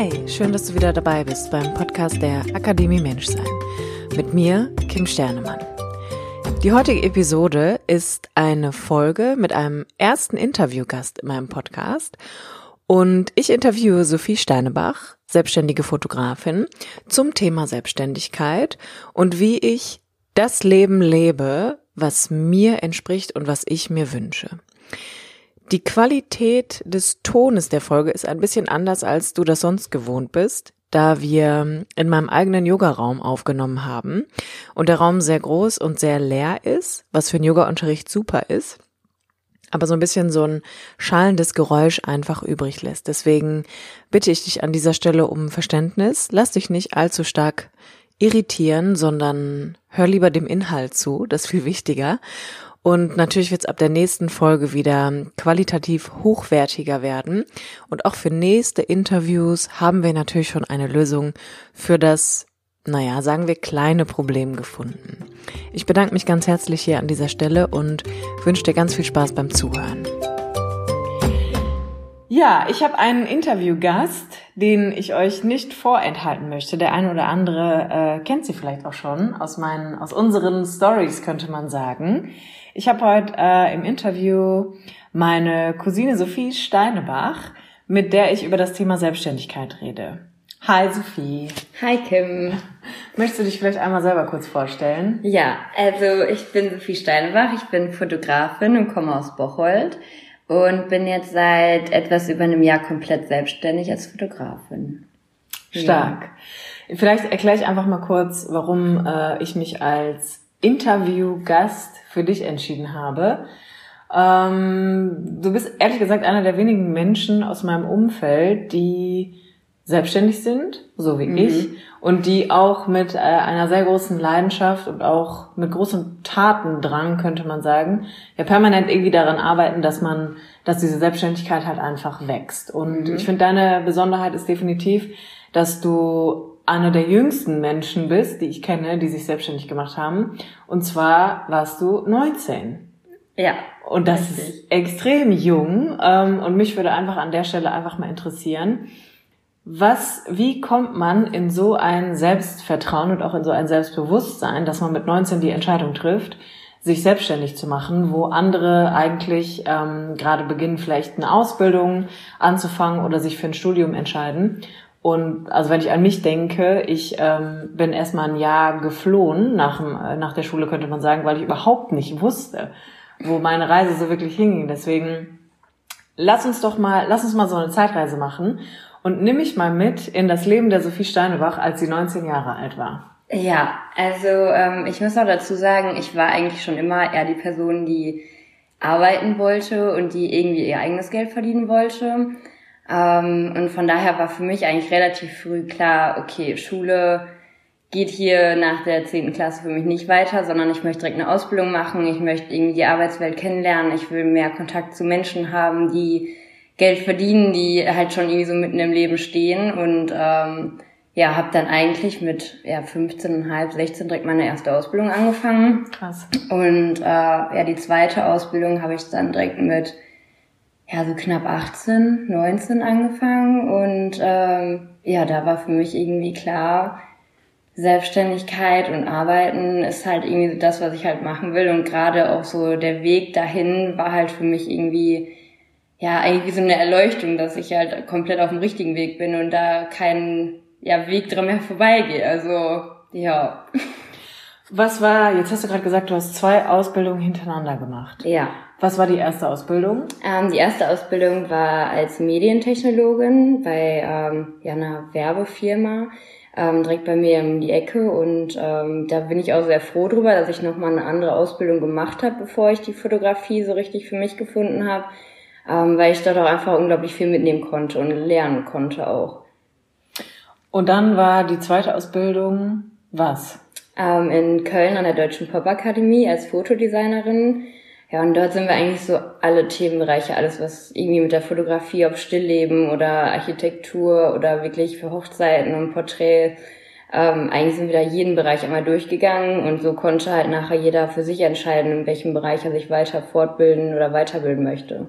Hi, schön, dass du wieder dabei bist beim Podcast der Akademie Menschsein. Mit mir, Kim Sternemann. Die heutige Episode ist eine Folge mit einem ersten Interviewgast in meinem Podcast. Und ich interviewe Sophie Steinebach, selbstständige Fotografin, zum Thema Selbstständigkeit und wie ich das Leben lebe, was mir entspricht und was ich mir wünsche. Die Qualität des Tones der Folge ist ein bisschen anders, als du das sonst gewohnt bist, da wir in meinem eigenen Yogaraum aufgenommen haben und der Raum sehr groß und sehr leer ist, was für einen Yogaunterricht super ist, aber so ein bisschen so ein schallendes Geräusch einfach übrig lässt. Deswegen bitte ich dich an dieser Stelle um Verständnis. Lass dich nicht allzu stark irritieren, sondern hör lieber dem Inhalt zu, das ist viel wichtiger. Und natürlich wird es ab der nächsten Folge wieder qualitativ hochwertiger werden. Und auch für nächste Interviews haben wir natürlich schon eine Lösung für das, naja, sagen wir, kleine Problem gefunden. Ich bedanke mich ganz herzlich hier an dieser Stelle und wünsche dir ganz viel Spaß beim Zuhören. Ja, ich habe einen Interviewgast, den ich euch nicht vorenthalten möchte. Der eine oder andere äh, kennt sie vielleicht auch schon aus meinen, aus unseren Stories, könnte man sagen. Ich habe heute äh, im Interview meine Cousine Sophie Steinebach, mit der ich über das Thema Selbstständigkeit rede. Hi Sophie. Hi Kim. Möchtest du dich vielleicht einmal selber kurz vorstellen? Ja, also ich bin Sophie Steinebach, ich bin Fotografin und komme aus Bocholt und bin jetzt seit etwas über einem Jahr komplett selbstständig als Fotografin. Stark. Ja. Vielleicht erkläre ich einfach mal kurz, warum äh, ich mich als Interviewgast für dich entschieden habe. Ähm, du bist ehrlich gesagt einer der wenigen Menschen aus meinem Umfeld, die selbstständig sind, so wie mhm. ich, und die auch mit äh, einer sehr großen Leidenschaft und auch mit großem Tatendrang, könnte man sagen, ja permanent irgendwie daran arbeiten, dass man, dass diese Selbstständigkeit halt einfach wächst. Und mhm. ich finde, deine Besonderheit ist definitiv, dass du einer der jüngsten Menschen bist, die ich kenne, die sich selbstständig gemacht haben. Und zwar warst du 19. Ja. Und das richtig. ist extrem jung. Ähm, und mich würde einfach an der Stelle einfach mal interessieren, was, wie kommt man in so ein Selbstvertrauen und auch in so ein Selbstbewusstsein, dass man mit 19 die Entscheidung trifft, sich selbstständig zu machen, wo andere eigentlich ähm, gerade beginnen, vielleicht eine Ausbildung anzufangen oder sich für ein Studium entscheiden. Und also wenn ich an mich denke, ich ähm, bin erstmal ein Jahr geflohen nach, äh, nach der Schule, könnte man sagen, weil ich überhaupt nicht wusste, wo meine Reise so wirklich hinging. Deswegen lass uns doch mal, lass uns mal so eine Zeitreise machen und nimm mich mal mit in das Leben der Sophie Steinebach, als sie 19 Jahre alt war. Ja, also ähm, ich muss auch dazu sagen, ich war eigentlich schon immer eher die Person, die arbeiten wollte und die irgendwie ihr eigenes Geld verdienen wollte. Ähm, und von daher war für mich eigentlich relativ früh klar, okay, Schule geht hier nach der zehnten Klasse für mich nicht weiter, sondern ich möchte direkt eine Ausbildung machen, ich möchte irgendwie die Arbeitswelt kennenlernen, ich will mehr Kontakt zu Menschen haben, die Geld verdienen, die halt schon irgendwie so mitten im Leben stehen und ähm, ja, habe dann eigentlich mit ja, 15,5, 16 direkt meine erste Ausbildung angefangen. Krass. Und äh, ja, die zweite Ausbildung habe ich dann direkt mit ja, so knapp 18, 19 angefangen und ähm, ja, da war für mich irgendwie klar, Selbstständigkeit und Arbeiten ist halt irgendwie das, was ich halt machen will und gerade auch so der Weg dahin war halt für mich irgendwie ja eigentlich wie so eine Erleuchtung, dass ich halt komplett auf dem richtigen Weg bin und da kein ja, Weg dran mehr vorbeigeht. Also ja. Was war, jetzt hast du gerade gesagt, du hast zwei Ausbildungen hintereinander gemacht. Ja. Was war die erste Ausbildung? Ähm, die erste Ausbildung war als Medientechnologin bei ähm, ja, einer Werbefirma ähm, direkt bei mir um die Ecke und ähm, da bin ich auch sehr froh drüber, dass ich nochmal eine andere Ausbildung gemacht habe, bevor ich die Fotografie so richtig für mich gefunden habe. ähm, weil ich dort auch einfach unglaublich viel mitnehmen konnte und lernen konnte auch. Und dann war die zweite Ausbildung was? Ähm, in Köln an der Deutschen Popakademie als Fotodesignerin. Ja, und dort sind wir eigentlich so alle Themenbereiche, alles was irgendwie mit der Fotografie, ob Stillleben oder Architektur oder wirklich für Hochzeiten und Porträts. Ähm, eigentlich sind wir da jeden Bereich einmal durchgegangen und so konnte halt nachher jeder für sich entscheiden, in welchem Bereich er sich weiter fortbilden oder weiterbilden möchte.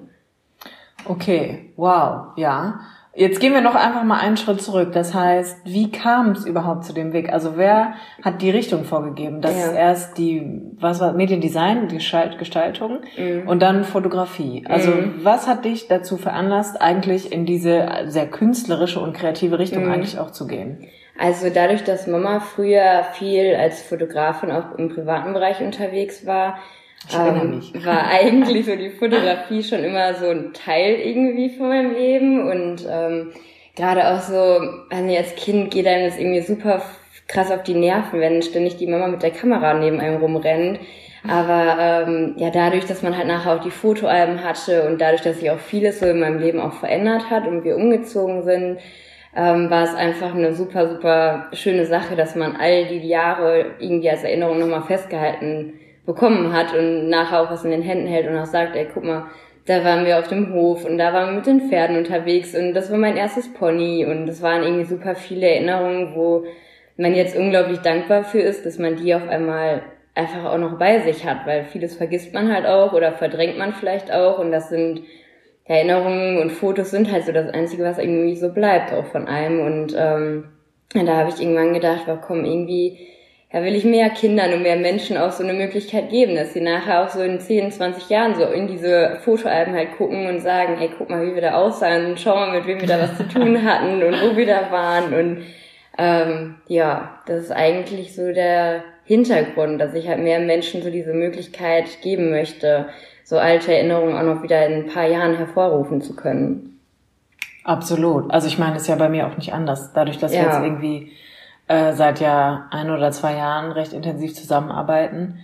Okay, wow, ja. Jetzt gehen wir noch einfach mal einen Schritt zurück. Das heißt, wie kam es überhaupt zu dem Weg? Also wer hat die Richtung vorgegeben? Das ja. ist erst die, was war, Mediendesign, die Gestaltung mhm. und dann Fotografie. Also mhm. was hat dich dazu veranlasst, eigentlich in diese sehr künstlerische und kreative Richtung mhm. eigentlich auch zu gehen? Also dadurch, dass Mama früher viel als Fotografin auch im privaten Bereich unterwegs war, ich erinnere ähm, mich. war eigentlich so die Fotografie schon immer so ein Teil irgendwie von meinem Leben und ähm, gerade auch so, also als Kind geht einem das irgendwie super krass auf die Nerven, wenn ständig die Mama mit der Kamera neben einem rumrennt. Aber ähm, ja, dadurch, dass man halt nachher auch die Fotoalben hatte und dadurch, dass sich auch vieles so in meinem Leben auch verändert hat und wir umgezogen sind, ähm, war es einfach eine super, super schöne Sache, dass man all die Jahre irgendwie als Erinnerung nochmal festgehalten bekommen hat und nachher auch was in den Händen hält und auch sagt, ey, guck mal, da waren wir auf dem Hof und da waren wir mit den Pferden unterwegs und das war mein erstes Pony und das waren irgendwie super viele Erinnerungen, wo man jetzt unglaublich dankbar für ist, dass man die auf einmal einfach auch noch bei sich hat, weil vieles vergisst man halt auch oder verdrängt man vielleicht auch und das sind Erinnerungen und Fotos sind halt so das Einzige, was irgendwie so bleibt auch von einem und ähm, da habe ich irgendwann gedacht, war komm, irgendwie ja, will ich mehr Kindern und mehr Menschen auch so eine Möglichkeit geben, dass sie nachher auch so in 10, 20 Jahren so in diese Fotoalben halt gucken und sagen, hey, guck mal, wie wir da aussahen und schau mal, mit wem wir da was zu tun hatten und wo wir da waren und ähm, ja, das ist eigentlich so der Hintergrund, dass ich halt mehr Menschen so diese Möglichkeit geben möchte, so alte Erinnerungen auch noch wieder in ein paar Jahren hervorrufen zu können. Absolut. Also ich meine, es ist ja bei mir auch nicht anders. Dadurch, dass ja. wir jetzt irgendwie äh, seit ja ein oder zwei Jahren recht intensiv zusammenarbeiten.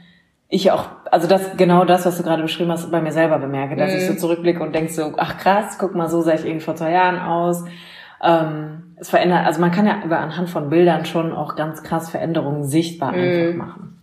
Ich auch, also das genau das, was du gerade beschrieben hast, bei mir selber bemerke, dass mhm. ich so mhm. zurückblicke und denke so, ach krass, guck mal, so sah ich irgendwie vor zwei Jahren aus. Ähm, es verändert, also man kann ja über anhand von Bildern schon auch ganz krass Veränderungen sichtbar mhm. einfach machen.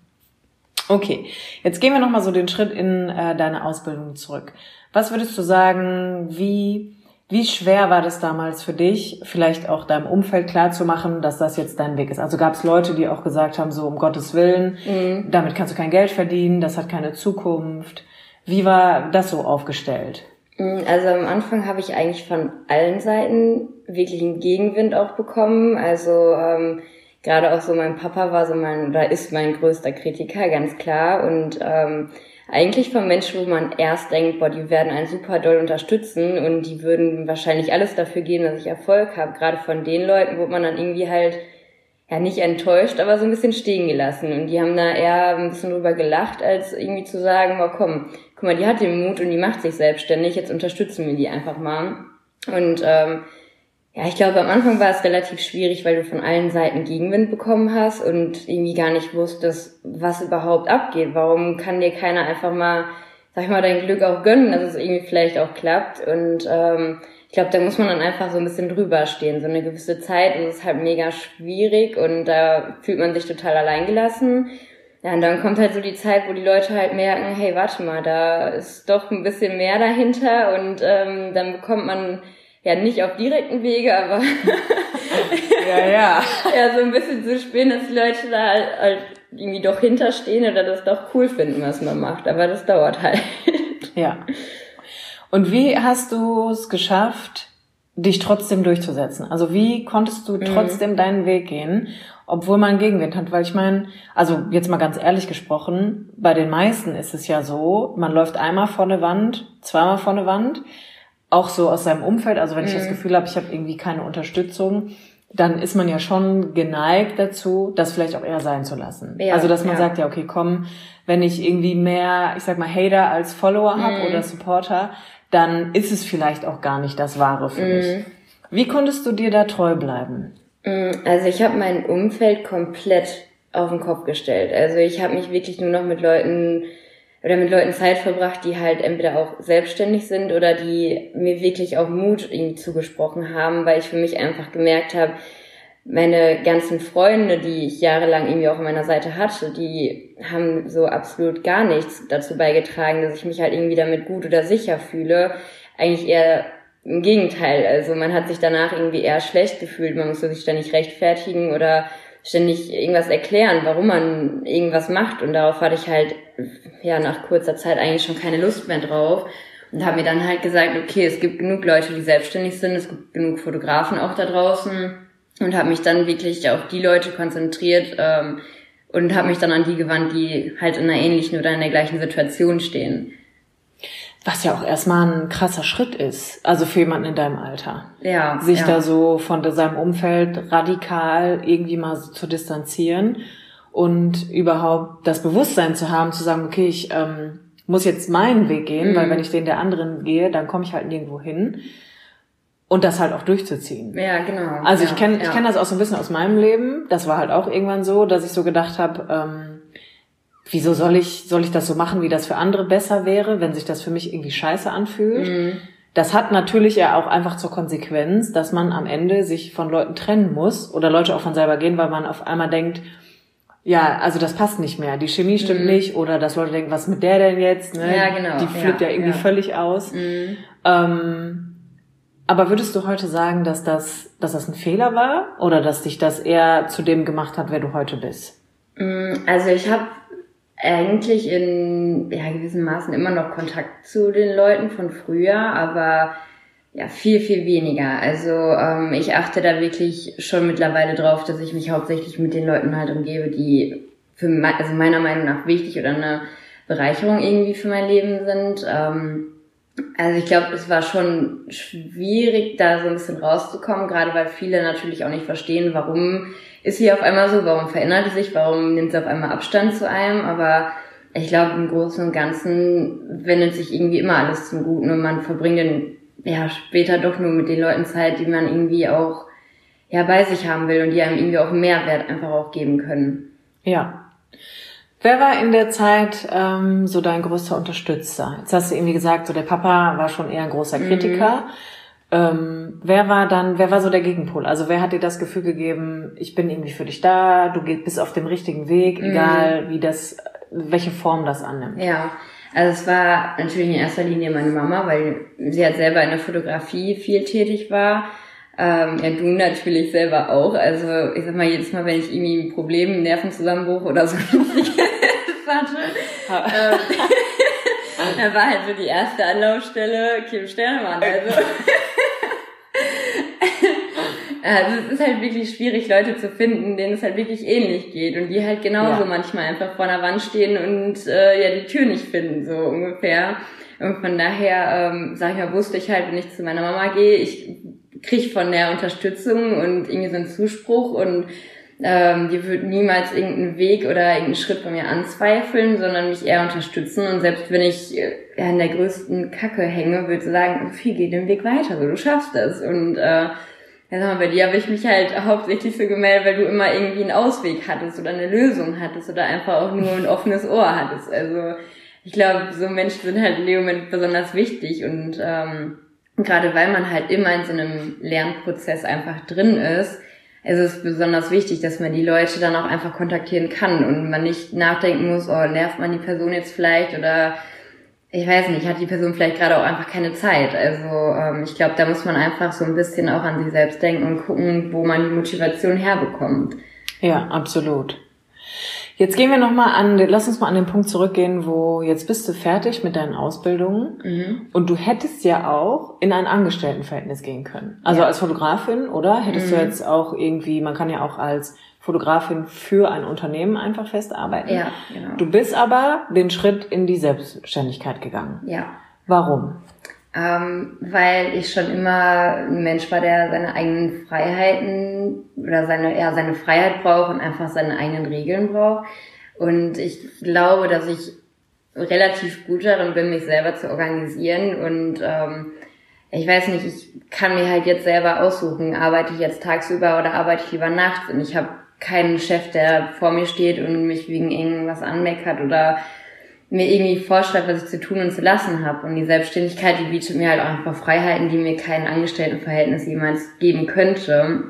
Okay, jetzt gehen wir nochmal so den Schritt in äh, deine Ausbildung zurück. Was würdest du sagen, wie wie schwer war das damals für dich, vielleicht auch deinem Umfeld klarzumachen, dass das jetzt dein Weg ist? Also gab es Leute, die auch gesagt haben, so um Gottes Willen, mhm. damit kannst du kein Geld verdienen, das hat keine Zukunft. Wie war das so aufgestellt? Mhm, also am Anfang habe ich eigentlich von allen Seiten wirklich einen Gegenwind auch bekommen. Also ähm, gerade auch so mein Papa war so mein, da ist mein größter Kritiker, ganz klar. Und ähm, eigentlich von Menschen, wo man erst denkt, boah, die werden einen super doll unterstützen und die würden wahrscheinlich alles dafür geben, dass ich Erfolg habe. Gerade von den Leuten, wo man dann irgendwie halt ja nicht enttäuscht, aber so ein bisschen stehen gelassen. Und die haben da eher ein bisschen drüber gelacht, als irgendwie zu sagen, boah, komm, guck mal, die hat den Mut und die macht sich selbstständig, jetzt unterstützen wir die einfach mal. Und ähm, ja, ich glaube, am Anfang war es relativ schwierig, weil du von allen Seiten Gegenwind bekommen hast und irgendwie gar nicht wusstest, was überhaupt abgeht. Warum kann dir keiner einfach mal, sag ich mal, dein Glück auch gönnen, dass es irgendwie vielleicht auch klappt? Und ähm, ich glaube, da muss man dann einfach so ein bisschen drüber stehen. So eine gewisse Zeit ist es halt mega schwierig und da fühlt man sich total alleingelassen. Ja, und dann kommt halt so die Zeit, wo die Leute halt merken, hey, warte mal, da ist doch ein bisschen mehr dahinter und ähm, dann bekommt man ja nicht auf direkten Wege, aber ja, ja. ja, so ein bisschen zu spielen, dass die Leute da halt, halt irgendwie doch hinterstehen oder das doch cool finden, was man macht. Aber das dauert halt. Ja. Und wie hast du es geschafft, dich trotzdem durchzusetzen? Also wie konntest du mhm. trotzdem mhm. deinen Weg gehen, obwohl man Gegenwind hat? Weil ich meine, also jetzt mal ganz ehrlich gesprochen, bei den meisten ist es ja so, man läuft einmal vor eine Wand, zweimal vor eine Wand auch so aus seinem Umfeld, also wenn ich das mhm. Gefühl habe, ich habe irgendwie keine Unterstützung, dann ist man ja schon geneigt dazu, das vielleicht auch eher sein zu lassen. Ja, also dass man ja. sagt, ja, okay, komm, wenn ich irgendwie mehr, ich sag mal, Hater als Follower habe mhm. oder Supporter, dann ist es vielleicht auch gar nicht das Wahre für mhm. mich. Wie konntest du dir da treu bleiben? Mhm, also ich habe mein Umfeld komplett auf den Kopf gestellt. Also ich habe mich wirklich nur noch mit Leuten oder mit Leuten Zeit verbracht, die halt entweder auch selbstständig sind oder die mir wirklich auch Mut irgendwie zugesprochen haben, weil ich für mich einfach gemerkt habe, meine ganzen Freunde, die ich jahrelang irgendwie auch an meiner Seite hatte, die haben so absolut gar nichts dazu beigetragen, dass ich mich halt irgendwie damit gut oder sicher fühle. Eigentlich eher im Gegenteil. Also man hat sich danach irgendwie eher schlecht gefühlt. Man musste sich ständig rechtfertigen oder ständig irgendwas erklären, warum man irgendwas macht. Und darauf hatte ich halt, ja, nach kurzer Zeit eigentlich schon keine Lust mehr drauf. Und habe mir dann halt gesagt, okay, es gibt genug Leute, die selbstständig sind, es gibt genug Fotografen auch da draußen. Und habe mich dann wirklich auf die Leute konzentriert ähm, und habe mich dann an die gewandt, die halt in einer ähnlichen oder in der gleichen Situation stehen. Was ja auch erstmal ein krasser Schritt ist, also für jemanden in deinem Alter. Ja. Sich ja. da so von seinem Umfeld radikal irgendwie mal so zu distanzieren und überhaupt das Bewusstsein zu haben, zu sagen, okay, ich ähm, muss jetzt meinen Weg gehen, mhm. weil wenn ich den der anderen gehe, dann komme ich halt nirgendwo hin. Und das halt auch durchzuziehen. Ja, genau. Also ja, ich kenne ja. ich kenn das auch so ein bisschen aus meinem Leben. Das war halt auch irgendwann so, dass ich so gedacht habe, ähm, wieso soll ich, soll ich das so machen, wie das für andere besser wäre, wenn sich das für mich irgendwie scheiße anfühlt? Mhm. Das hat natürlich ja auch einfach zur Konsequenz, dass man am Ende sich von Leuten trennen muss oder Leute auch von selber gehen, weil man auf einmal denkt, ja, also das passt nicht mehr, die Chemie stimmt Mhm. nicht oder dass Leute denken, was mit der denn jetzt? Ne? Ja, genau. Die flippt ja, Ja, irgendwie ja. völlig aus. Mhm. Ähm, aber würdest du heute sagen, dass das, dass das ein Fehler war oder dass dich das eher zu dem gemacht hat, wer du heute bist? Mm, Also ich habe eigentlich in ja, gewissen Maßen immer noch Kontakt zu den Leuten von früher, aber ja, viel, viel weniger. Also ähm, ich achte da wirklich schon mittlerweile drauf, dass ich mich hauptsächlich mit den Leuten halt umgebe, die für me also meiner Meinung nach wichtig oder eine Bereicherung irgendwie für mein Leben sind. Ähm, also ich glaube, es war schon schwierig, da so ein bisschen rauszukommen, gerade weil viele natürlich auch nicht verstehen, warum ist sie auf einmal so, warum verändert sie sich, warum nimmt sie auf einmal Abstand zu einem, aber ich glaube, im Großen und Ganzen wendet sich irgendwie immer alles zum Guten und man verbringt dann ja später doch nur mit den Leuten Zeit, die man irgendwie auch ja bei sich haben will und die einem irgendwie auch einen Mehrwert einfach auch geben können. Ja. Wer war in der Zeit ähm, so dein größter Unterstützer? Jetzt hast du irgendwie gesagt, so der Papa war schon eher ein großer Kritiker. Ähm, wer war dann, wer war so der Gegenpol? Also wer hat dir das Gefühl gegeben, ich bin irgendwie für dich da, du bist auf dem richtigen Weg, egal wie das, welche Form das annimmt? Ja, also es war natürlich in erster Linie meine Mama, weil sie halt selber in der Fotografie viel tätig war. Ähm, ja, du natürlich selber auch. Also ich sag mal, jedes Mal, wenn ich irgendwie ein Problem, einen Nervenzusammenbruch oder so hatte, ähm, da war halt so die erste Anlaufstelle Kim Sternemann. Also, also es ist halt wirklich schwierig, Leute zu finden, denen es halt wirklich ähnlich geht und die halt genauso Ja. manchmal einfach vor einer Wand stehen und äh, ja die Tür nicht finden, so ungefähr. Und von daher, ähm, sag ich mal, wusste ich halt, wenn ich zu meiner Mama gehe, ich krieg von der Unterstützung und irgendwie so einen Zuspruch und ähm, die wird niemals irgendeinen Weg oder irgendeinen Schritt von mir anzweifeln, sondern mich eher unterstützen. Und selbst wenn ich äh, in der größten Kacke hänge, würde sie sagen, viel geht den Weg weiter, so du schaffst das. Und äh, ja, sag mal, bei dir habe ich mich halt hauptsächlich so gemeldet, weil du immer irgendwie einen Ausweg hattest oder eine Lösung hattest oder einfach auch nur ein offenes Ohr hattest. Also ich glaube, so Menschen sind halt in dem Moment besonders wichtig und ähm, gerade weil man halt immer in so einem Lernprozess einfach drin ist, ist es besonders wichtig, dass man die Leute dann auch einfach kontaktieren kann und man nicht nachdenken muss, oh, nervt man die Person jetzt vielleicht oder ich weiß nicht, hat die Person vielleicht gerade auch einfach keine Zeit. Also ähm, ich glaube, da muss man einfach so ein bisschen auch an sich selbst denken und gucken, wo man die Motivation herbekommt. Ja, absolut. Jetzt gehen wir nochmal an, lass uns mal an den Punkt zurückgehen, wo jetzt bist du fertig mit deinen Ausbildungen Mhm. und du hättest ja auch in ein Angestelltenverhältnis gehen können. Also Ja. als Fotografin, oder? Hättest du Mhm. jetzt auch irgendwie, man kann ja auch als Fotografin für ein Unternehmen einfach festarbeiten. Ja, genau. Du bist aber den Schritt in die Selbstständigkeit gegangen. Ja. Warum? Ähm, weil ich schon immer ein Mensch war, der seine eigenen Freiheiten oder seine, ja, seine Freiheit braucht und einfach seine eigenen Regeln braucht. Und ich glaube, dass ich relativ gut darin bin, mich selber zu organisieren und ähm, ich weiß nicht, ich kann mir halt jetzt selber aussuchen, arbeite ich jetzt tagsüber oder arbeite ich lieber nachts und ich habe keinen Chef, der vor mir steht und mich wegen irgendwas anmeckert oder mir irgendwie vorschreibt, was ich zu tun und zu lassen habe. Und die Selbstständigkeit, die bietet mir halt auch einfach Freiheiten, die mir kein Angestelltenverhältnis jemals geben könnte.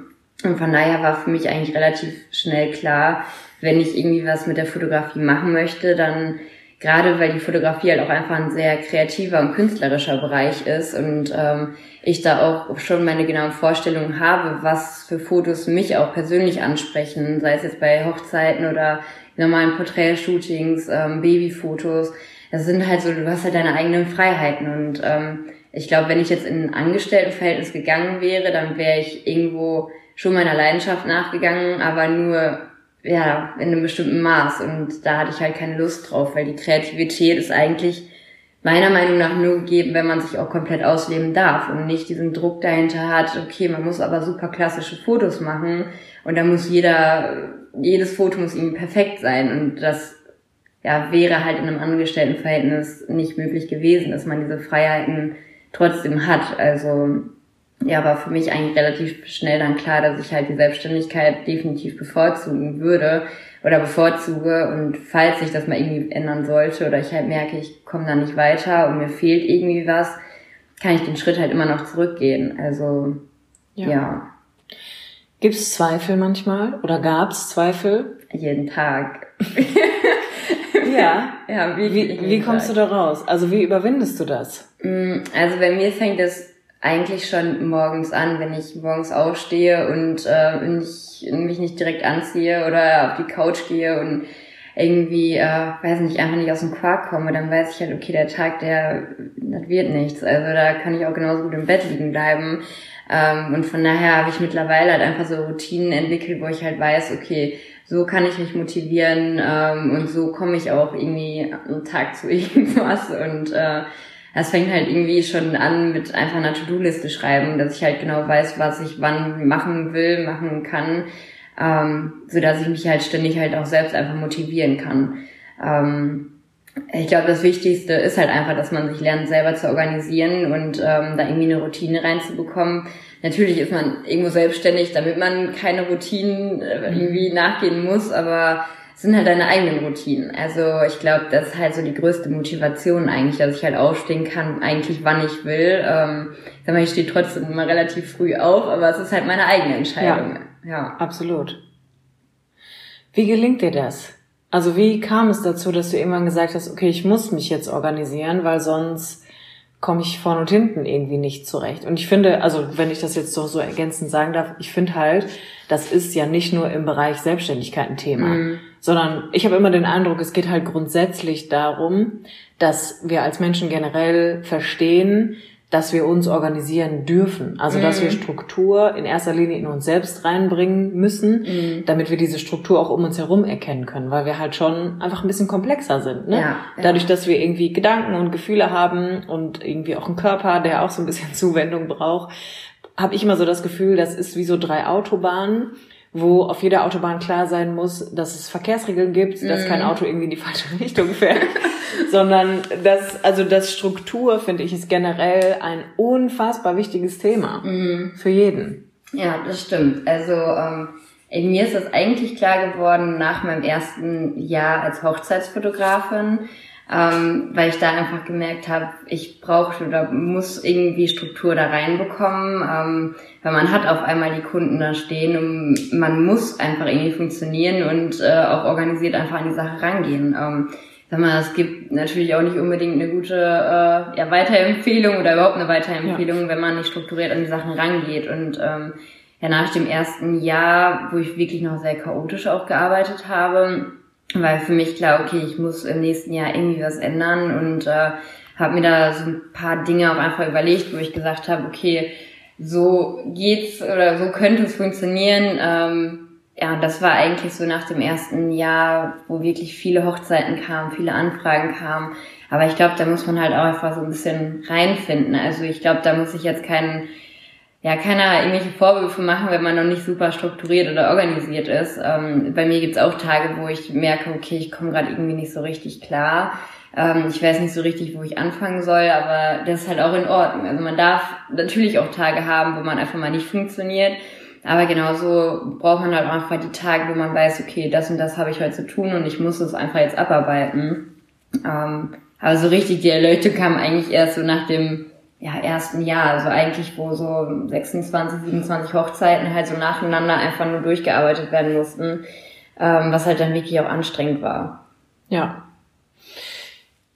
Und von daher war für mich eigentlich relativ schnell klar, wenn ich irgendwie was mit der Fotografie machen möchte, dann gerade weil die Fotografie halt auch einfach ein sehr kreativer und künstlerischer Bereich ist und ähm, ich da auch schon meine genauen Vorstellungen habe, was für Fotos mich auch persönlich ansprechen, sei es jetzt bei Hochzeiten oder normalen Porträtshootings, ähm, Babyfotos. Das sind halt so, du hast halt deine eigenen Freiheiten und ähm, ich glaube, wenn ich jetzt in ein Angestelltenverhältnis gegangen wäre, dann wäre ich irgendwo schon meiner Leidenschaft nachgegangen, aber nur ja in einem bestimmten Maß und da hatte ich halt keine Lust drauf, weil die Kreativität ist eigentlich meiner Meinung nach nur gegeben, wenn man sich auch komplett ausleben darf und nicht diesen Druck dahinter hat, okay, man muss aber super klassische Fotos machen und da muss jeder, jedes Foto muss ihm perfekt sein und das ja, wäre halt in einem Angestelltenverhältnis nicht möglich gewesen, dass man diese Freiheiten trotzdem hat. Also ja, war für mich eigentlich relativ schnell dann klar, dass ich halt die Selbstständigkeit definitiv bevorzugen würde oder bevorzuge und falls sich das mal irgendwie ändern sollte oder ich halt merke, ich komme da nicht weiter und mir fehlt irgendwie was, kann ich den Schritt halt immer noch zurückgehen. Also ja. ja. Gibt es Zweifel manchmal oder gab es Zweifel? Jeden Tag. ja. ja wie, wie, wie kommst Tag. du da raus? Also wie überwindest du das? Mm, also bei mir fängt es eigentlich schon morgens an, wenn ich morgens aufstehe und äh, nicht, mich nicht direkt anziehe oder auf die Couch gehe und irgendwie, äh, weiß nicht, einfach nicht aus dem Quark komme, dann weiß ich halt, okay, der Tag, der, das wird nichts. Also da kann ich auch genauso gut im Bett liegen bleiben. Ähm, und von daher habe ich mittlerweile halt einfach so Routinen entwickelt, wo ich halt weiß, okay, so kann ich mich motivieren ähm, und so komme ich auch irgendwie am Tag zu irgendwas und äh, das fängt halt irgendwie schon an mit einfach einer To-Do-Liste schreiben, dass ich halt genau weiß, was ich wann machen will, machen kann, ähm, so dass ich mich halt ständig halt auch selbst einfach motivieren kann. Ähm, ich glaube, das Wichtigste ist halt einfach, dass man sich lernt, selber zu organisieren und ähm, da irgendwie eine Routine reinzubekommen. Natürlich ist man irgendwo selbstständig, damit man keine Routinen äh, irgendwie nachgehen muss, aber sind halt deine eigenen Routinen. Also ich glaube, das ist halt so die größte Motivation eigentlich, dass ich halt aufstehen kann, eigentlich wann ich will. Ähm, sag mal, ich stehe trotzdem immer relativ früh auf, aber es ist halt meine eigene Entscheidung. Ja, ja. absolut. Wie gelingt dir das? Also wie kam es dazu, dass du irgendwann gesagt hast, okay, ich muss mich jetzt organisieren, weil sonst komme ich vorne und hinten irgendwie nicht zurecht. Und ich finde, also wenn ich das jetzt so, so ergänzend sagen darf, ich finde halt, das ist ja nicht nur im Bereich Selbstständigkeit ein Thema, mhm. Sondern ich habe immer den Eindruck, es geht halt grundsätzlich darum, dass wir als Menschen generell verstehen, dass wir uns organisieren dürfen. Also, dass wir mhm. Struktur in erster Linie in uns selbst reinbringen müssen, mm. damit wir diese Struktur auch um uns herum erkennen können, weil wir halt schon einfach ein bisschen komplexer sind. Ne? Ja, Dadurch, dass wir irgendwie Gedanken und Gefühle haben und irgendwie auch einen Körper, der auch so ein bisschen Zuwendung braucht, habe ich immer so das Gefühl, das ist wie so drei Autobahnen wo auf jeder Autobahn klar sein muss, dass es Verkehrsregeln gibt, dass kein mhm. Auto irgendwie in die falsche Richtung fährt, sondern das, also das Struktur finde ich ist generell ein unfassbar wichtiges Thema mhm. für jeden. Ja, das stimmt. Also ähm, mir ist das eigentlich klar geworden nach meinem ersten Jahr als Hochzeitsfotografin ähm, weil ich da einfach gemerkt habe, ich brauche oder muss irgendwie Struktur da reinbekommen, ähm, weil man hat auf einmal die Kunden da stehen und man muss einfach irgendwie funktionieren und äh, auch organisiert einfach an die Sache rangehen. Ähm, sag mal, es gibt natürlich auch nicht unbedingt eine gute äh, ja, Weiterempfehlung oder überhaupt eine Weiterempfehlung, ja. wenn man nicht strukturiert an die Sachen rangeht. Und ähm, ja, nach dem ersten Jahr, wo ich wirklich noch sehr chaotisch auch gearbeitet habe, weil für mich klar, okay, ich muss im nächsten Jahr irgendwie was ändern und äh, habe mir da so ein paar Dinge auch einfach überlegt, wo ich gesagt habe, okay, so geht's oder so könnte es funktionieren. Ähm, ja, das war eigentlich so nach dem ersten Jahr, wo wirklich viele Hochzeiten kamen, viele Anfragen kamen. Aber ich glaube, da muss man halt auch einfach so ein bisschen reinfinden. Also ich glaube, da muss ich jetzt keinen ja, keiner irgendwelche Vorwürfe machen, wenn man noch nicht super strukturiert oder organisiert ist. Ähm, bei mir gibt's auch Tage, wo ich merke, okay, ich komme gerade irgendwie nicht so richtig klar. Ähm, ich weiß nicht so richtig, wo ich anfangen soll, aber das ist halt auch in Ordnung. Also man darf natürlich auch Tage haben, wo man einfach mal nicht funktioniert. Aber genauso braucht man halt einfach die Tage, wo man weiß, okay, das und das habe ich heute zu tun und ich muss es einfach jetzt abarbeiten. Ähm, aber so richtig die Erleuchtung kam eigentlich erst so nach dem ja, ersten Jahr, also eigentlich wo so 26, 27 Hochzeiten halt so nacheinander einfach nur durchgearbeitet werden mussten, ähm, was halt dann wirklich auch anstrengend war. Ja.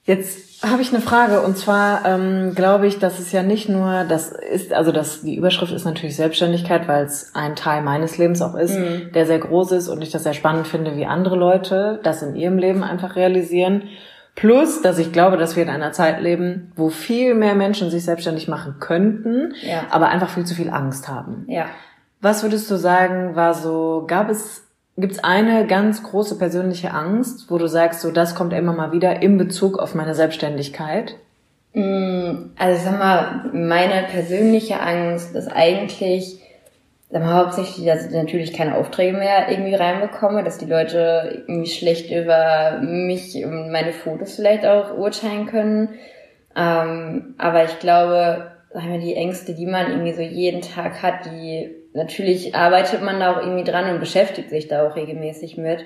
Jetzt habe ich eine Frage und zwar ähm, glaube ich, dass es ja nicht nur das ist, also das die Überschrift ist natürlich Selbstständigkeit, weil es ein Teil meines Lebens auch ist, mhm. der sehr groß ist und ich das sehr spannend finde, wie andere Leute das in ihrem Leben einfach realisieren. Plus, dass ich glaube, dass wir in einer Zeit leben, wo viel mehr Menschen sich selbstständig machen könnten, ja. aber einfach viel zu viel Angst haben. Ja. Was würdest du sagen, war so, gab es Gibt es eine ganz große persönliche Angst, wo du sagst, so das kommt immer mal wieder in Bezug auf meine Selbstständigkeit? Mm, also sag mal, meine persönliche Angst ist eigentlich, mal, hauptsächlich, dass ich natürlich keine Aufträge mehr irgendwie reinbekomme, dass die Leute irgendwie schlecht über mich und meine Fotos vielleicht auch urteilen können. Ähm, aber ich glaube, die Ängste, die man irgendwie so jeden Tag hat, die natürlich arbeitet man da auch irgendwie dran und beschäftigt sich da auch regelmäßig mit.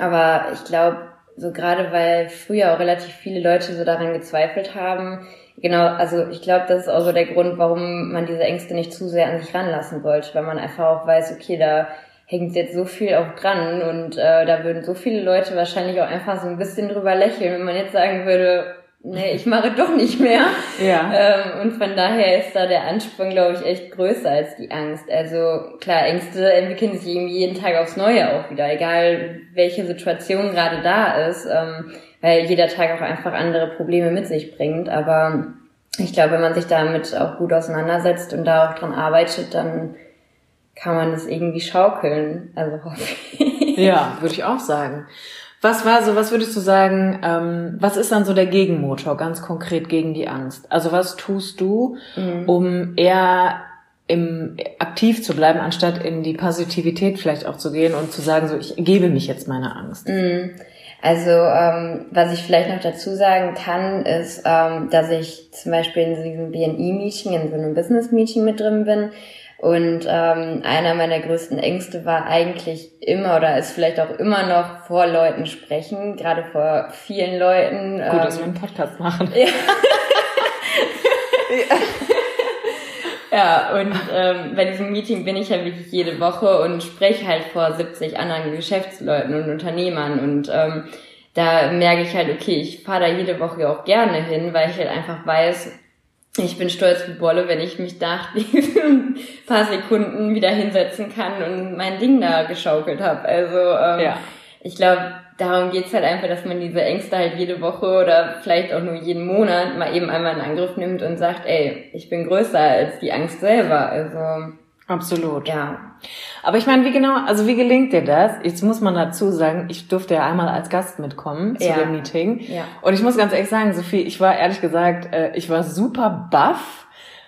Aber ich glaube, so gerade weil früher auch relativ viele Leute so daran gezweifelt haben, genau, also ich glaube, das ist auch so der Grund, warum man diese Ängste nicht zu sehr an sich ranlassen wollte, weil man einfach auch weiß, okay, da hängt jetzt so viel auch dran und äh, da würden so viele Leute wahrscheinlich auch einfach so ein bisschen drüber lächeln, wenn man jetzt sagen würde, nee, ich mache doch nicht mehr. Ja. Ähm, und von daher ist da der Ansprung, glaube ich, echt größer als die Angst. Also klar, Ängste entwickeln sich irgendwie jeden Tag aufs Neue auch wieder, egal welche Situation gerade da ist, ähm, weil jeder Tag auch einfach andere Probleme mit sich bringt. Aber ich glaube, wenn man sich damit auch gut auseinandersetzt und da auch dran arbeitet, dann kann man das irgendwie schaukeln. Also hoffe ich. Ja, würde ich auch sagen. Was war so, was würdest du sagen, ähm, was ist dann so der Gegenmotor ganz konkret gegen die Angst? Also was tust du, mhm. um eher im, aktiv zu bleiben, anstatt in die Positivität vielleicht auch zu gehen und zu sagen, so ich gebe mich jetzt meiner Angst? Mhm. Also ähm, was ich vielleicht noch dazu sagen kann, ist, ähm, dass ich zum Beispiel in diesem BNI-Meeting, in so einem Business-Meeting mit drin bin und ähm, einer meiner größten Ängste war eigentlich immer oder ist vielleicht auch immer noch vor Leuten sprechen, gerade vor vielen Leuten. Gut, ähm, dass wir einen Podcast machen. Ja. ja, und ähm, bei diesem Meeting bin ich ja wirklich jede Woche und spreche halt vor 70 anderen Geschäftsleuten und Unternehmern und ähm, da merke ich halt, okay, ich fahre da jede Woche auch gerne hin, weil ich halt einfach weiß, ich bin stolz wie Bolle, wenn ich mich nach diesen paar Sekunden wieder hinsetzen kann und mein Ding da geschaukelt habe. Also ähm, ja. Ich glaube, darum geht's halt einfach, dass man diese Ängste halt jede Woche oder vielleicht auch nur jeden Monat mal eben einmal in Angriff nimmt und sagt, ey, ich bin größer als die Angst selber. Also Absolut. Ja. Aber ich meine, wie genau, also wie gelingt dir das? Jetzt muss man dazu sagen, ich durfte ja einmal als Gast mitkommen zu ja. dem Meeting. Ja. Und ich muss ganz ehrlich sagen, Sophie, ich war ehrlich gesagt, äh, ich war super baff,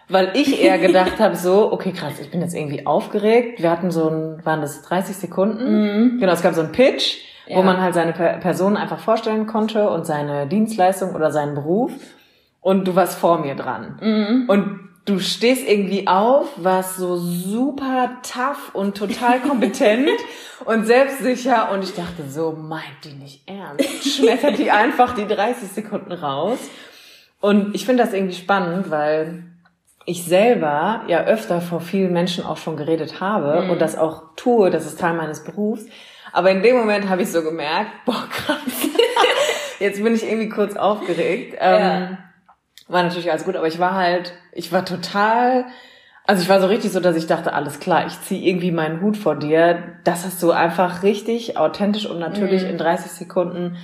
weil ich eher gedacht habe, so, okay, krass, ich bin jetzt irgendwie aufgeregt. Wir hatten so ein, waren das 30 Sekunden? Mhm. Genau, es gab so ein Pitch, ja. wo man halt seine Person einfach vorstellen konnte und seine Dienstleistung oder seinen Beruf. Und du warst vor mir dran. Mhm. Und du stehst irgendwie auf, warst so super tough und total kompetent und selbstsicher und ich dachte so, meint die nicht ernst? Schmettert die einfach die 30 Sekunden raus. Und ich finde das irgendwie spannend, weil ich selber ja öfter vor vielen Menschen auch schon geredet habe mhm. und das auch tue, das ist Teil meines Berufs. Aber in dem Moment habe ich so gemerkt, boah krass, jetzt bin ich irgendwie kurz aufgeregt. Ja. Ähm, war natürlich alles gut, aber ich war halt, ich war total, also ich war so richtig so, dass ich dachte, alles klar, ich ziehe irgendwie meinen Hut vor dir. Das hast du einfach richtig authentisch und natürlich mhm. in 30 Sekunden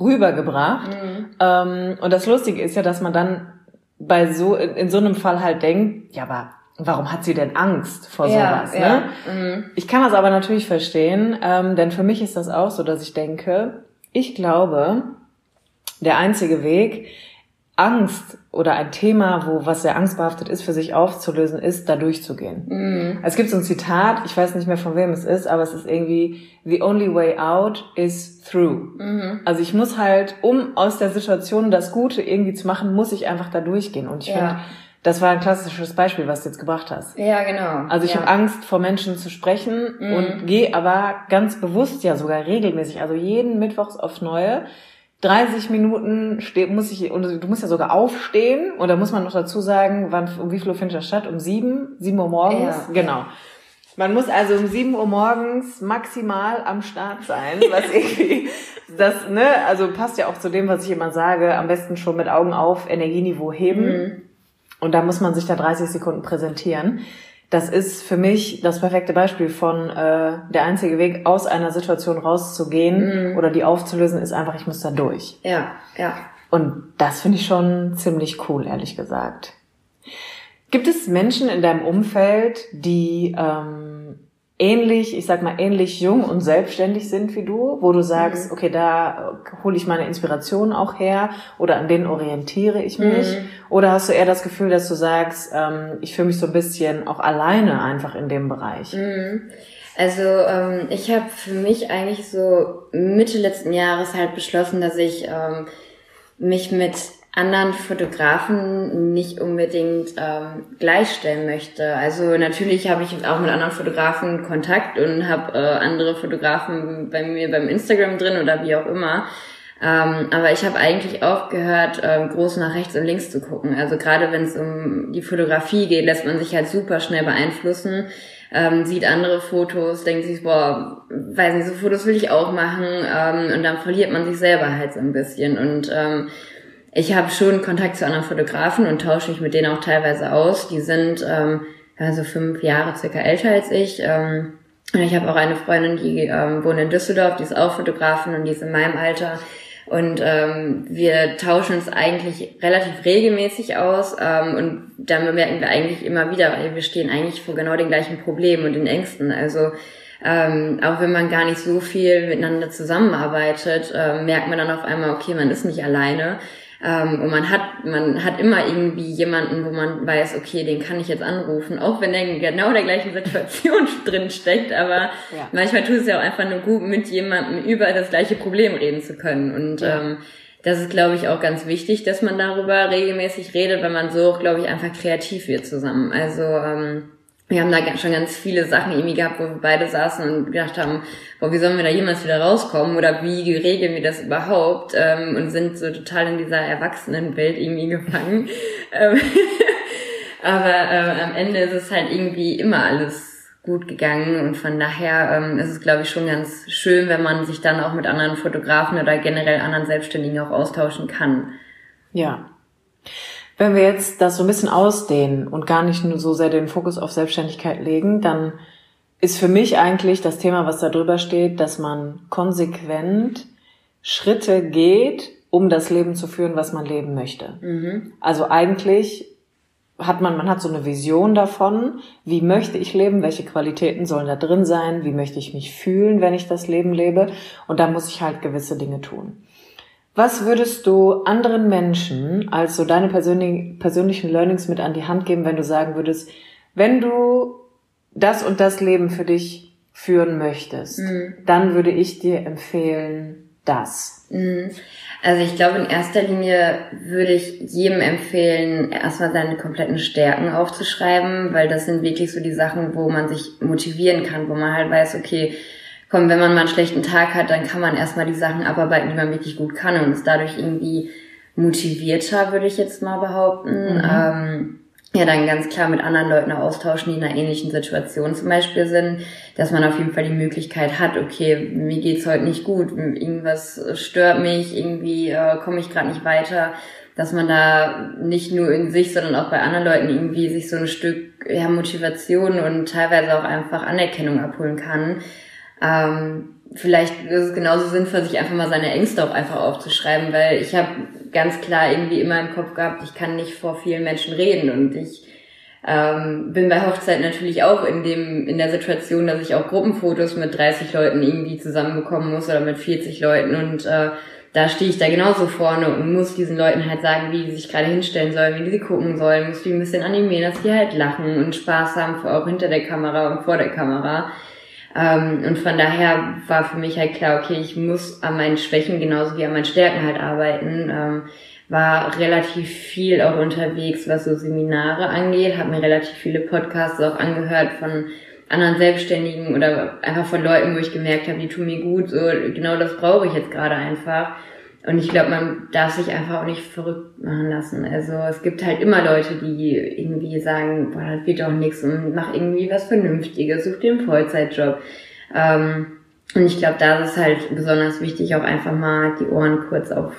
rübergebracht. Mhm. Ähm, und das Lustige ist ja, dass man dann bei so, in, in, so einem Fall halt denkt, ja, aber warum hat sie denn Angst vor sowas? Ja. Ne? Mhm. Ich kann das aber natürlich verstehen, ähm, denn für mich ist das auch so, dass ich denke, ich glaube, der einzige Weg, Angst oder ein Thema, wo was sehr angstbehaftet ist, für sich aufzulösen, ist, da durchzugehen. Mhm. Es gibt so ein Zitat, ich weiß nicht mehr von wem es ist, aber es ist irgendwie, the only way out is through. Mhm. Also ich muss halt, um aus der Situation das Gute irgendwie zu machen, muss ich einfach da durchgehen. Und ich ja. finde, das war ein klassisches Beispiel, was du jetzt gebracht hast. Ja, genau. Also ich ja. habe Angst, vor Menschen zu sprechen mhm. und gehe aber ganz bewusst ja sogar regelmäßig, also jeden Mittwochs aufs Neue, 30 Minuten steht, muss ich, und du musst ja sogar aufstehen, oder muss man noch dazu sagen, wann, um wie viel Uhr findet das statt? Um sieben? Sieben Uhr morgens? Ja. Genau. Man muss also um sieben Uhr morgens maximal am Start sein, was irgendwie das, ne, also passt ja auch zu dem, was ich immer sage, am besten schon mit Augen auf, Energieniveau heben. Mhm. Und da muss man sich da 30 Sekunden präsentieren. Das ist für mich das perfekte Beispiel von äh, der einzige Weg, aus einer Situation rauszugehen mhm. oder die aufzulösen, ist einfach, ich muss da durch. Ja, ja. Und das finde ich schon ziemlich cool, ehrlich gesagt. Gibt es Menschen in deinem Umfeld, die ähm, ähnlich, ich sag mal, ähnlich jung und selbstständig sind wie du, wo du sagst, mhm. okay, da hole ich meine Inspiration auch her oder an denen orientiere ich mich? Mhm. Oder hast du eher das Gefühl, dass du sagst, ähm, ich fühle mich so ein bisschen auch alleine einfach in dem Bereich? Mhm. Also ähm, ich habe für mich eigentlich so Mitte letzten Jahres halt beschlossen, dass ich ähm, mich mit anderen Fotografen nicht unbedingt ähm, gleichstellen möchte. Also natürlich habe ich auch mit anderen Fotografen Kontakt und habe äh, andere Fotografen bei mir beim Instagram drin oder wie auch immer. Ähm, aber ich habe eigentlich aufgehört, ähm, groß nach rechts und links zu gucken. Also gerade wenn es um die Fotografie geht, lässt man sich halt super schnell beeinflussen. Ähm, sieht andere Fotos, denkt sich, boah, weiß nicht, so Fotos will ich auch machen. Ähm, und dann verliert man sich selber halt so ein bisschen. Und ähm, ich habe schon Kontakt zu anderen Fotografen und tausche mich mit denen auch teilweise aus. Die sind ähm, also fünf Jahre circa älter als ich. Ähm, und ich habe auch eine Freundin, die ähm, wohnt in Düsseldorf, die ist auch Fotografin und die ist in meinem Alter. Und ähm, wir tauschen uns eigentlich relativ regelmäßig aus ähm, und dann bemerken wir eigentlich immer wieder, wir stehen eigentlich vor genau den gleichen Problemen und den Ängsten. Also ähm, auch wenn man gar nicht so viel miteinander zusammenarbeitet, äh, merkt man dann auf einmal, okay, man ist nicht alleine. Ähm, und man hat, man hat immer irgendwie jemanden, wo man weiß, okay, den kann ich jetzt anrufen, auch wenn er in genau der gleichen Situation drin steckt. Aber ja. manchmal tut es ja auch einfach nur gut, mit jemandem über das gleiche Problem reden zu können. Und ja. ähm, das ist, glaube ich, auch ganz wichtig, dass man darüber regelmäßig redet, weil man so, glaube ich, einfach kreativ wird zusammen. Also ähm, wir haben da schon ganz viele Sachen irgendwie gehabt, wo wir beide saßen und gedacht haben, boah, wie sollen wir da jemals wieder rauskommen oder wie regeln wir das überhaupt ähm, und sind so total in dieser Erwachsenenwelt irgendwie gefangen. Ähm, aber äh, am Ende ist es halt irgendwie immer alles gut gegangen und von daher ähm, ist es, glaube ich, schon ganz schön, wenn man sich dann auch mit anderen Fotografen oder generell anderen Selbstständigen auch austauschen kann. Ja. Wenn wir jetzt das so ein bisschen ausdehnen und gar nicht nur so sehr den Fokus auf Selbstständigkeit legen, dann ist für mich eigentlich das Thema, was da drüber steht, dass man konsequent Schritte geht, um das Leben zu führen, was man leben möchte. Mhm. Also eigentlich hat man, man hat so eine Vision davon, wie möchte ich leben, welche Qualitäten sollen da drin sein, wie möchte ich mich fühlen, wenn ich das Leben lebe. Und da muss ich halt gewisse Dinge tun. Was würdest du anderen Menschen als so deine persönlichen, persönlichen Learnings mit an die Hand geben, wenn du sagen würdest, wenn du das und das Leben für dich führen möchtest, mhm. dann würde ich dir empfehlen, das. Mhm. Also ich glaube, in erster Linie würde ich jedem empfehlen, erstmal seine kompletten Stärken aufzuschreiben, weil das sind wirklich so die Sachen, wo man sich motivieren kann, wo man halt weiß, okay, komm, wenn man mal einen schlechten Tag hat, dann kann man erstmal die Sachen abarbeiten, die man wirklich gut kann und ist dadurch irgendwie motivierter, würde ich jetzt mal behaupten. Mhm. Ähm, ja, dann ganz klar mit anderen Leuten austauschen, die in einer ähnlichen Situation zum Beispiel sind, dass man auf jeden Fall die Möglichkeit hat, okay, mir geht's heute nicht gut, irgendwas stört mich, irgendwie äh, komme ich gerade nicht weiter, dass man da nicht nur in sich, sondern auch bei anderen Leuten irgendwie sich so ein Stück ja, Motivation und teilweise auch einfach Anerkennung abholen kann, ähm, vielleicht ist es genauso sinnvoll, sich einfach mal seine Ängste auch einfach aufzuschreiben, weil ich habe ganz klar irgendwie immer im Kopf gehabt, ich kann nicht vor vielen Menschen reden und ich ähm, bin bei Hochzeit natürlich auch in dem in der Situation, dass ich auch Gruppenfotos mit 30 Leuten irgendwie zusammenbekommen muss oder mit 40 Leuten und äh, da stehe ich da genauso vorne und muss diesen Leuten halt sagen, wie die sich gerade hinstellen sollen, wie die gucken sollen, muss die ein bisschen animieren, dass die halt lachen und Spaß haben, auch hinter der Kamera und vor der Kamera. Ähm, und von daher war für mich halt klar, okay, ich muss an meinen Schwächen genauso wie an meinen Stärken halt arbeiten. Ähm, war relativ viel auch unterwegs, was so Seminare angeht, habe mir relativ viele Podcasts auch angehört von anderen Selbstständigen oder einfach von Leuten, wo ich gemerkt habe, die tun mir gut, so genau das brauche ich jetzt gerade einfach. Und ich glaube, man darf sich einfach auch nicht verrückt machen lassen. Also es gibt halt immer Leute, die irgendwie sagen, boah, das wird doch nichts und mach irgendwie was Vernünftiges, such dir einen Vollzeitjob. Ähm, und ich glaube, da ist es halt besonders wichtig, auch einfach mal die Ohren kurz auf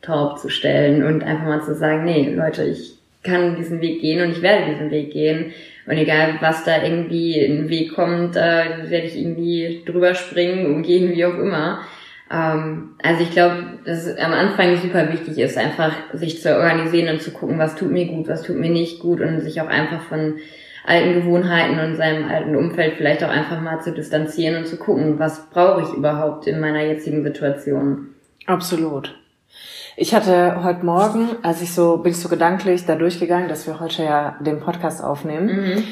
taub zu stellen und einfach mal zu sagen, nee, Leute, ich kann diesen Weg gehen und ich werde diesen Weg gehen. Und egal, was da irgendwie in den Weg kommt, äh, werde ich irgendwie drüber springen, umgehen, wie auch immer. Ähm, also ich glaube, dass es am Anfang super wichtig ist, einfach sich zu organisieren und zu gucken, was tut mir gut, was tut mir nicht gut und sich auch einfach von alten Gewohnheiten und seinem alten Umfeld vielleicht auch einfach mal zu distanzieren und zu gucken, was brauche ich überhaupt in meiner jetzigen Situation. Absolut. Ich hatte heute Morgen, als ich so, bin ich so gedanklich da durchgegangen, dass wir heute ja den Podcast aufnehmen. Mhm.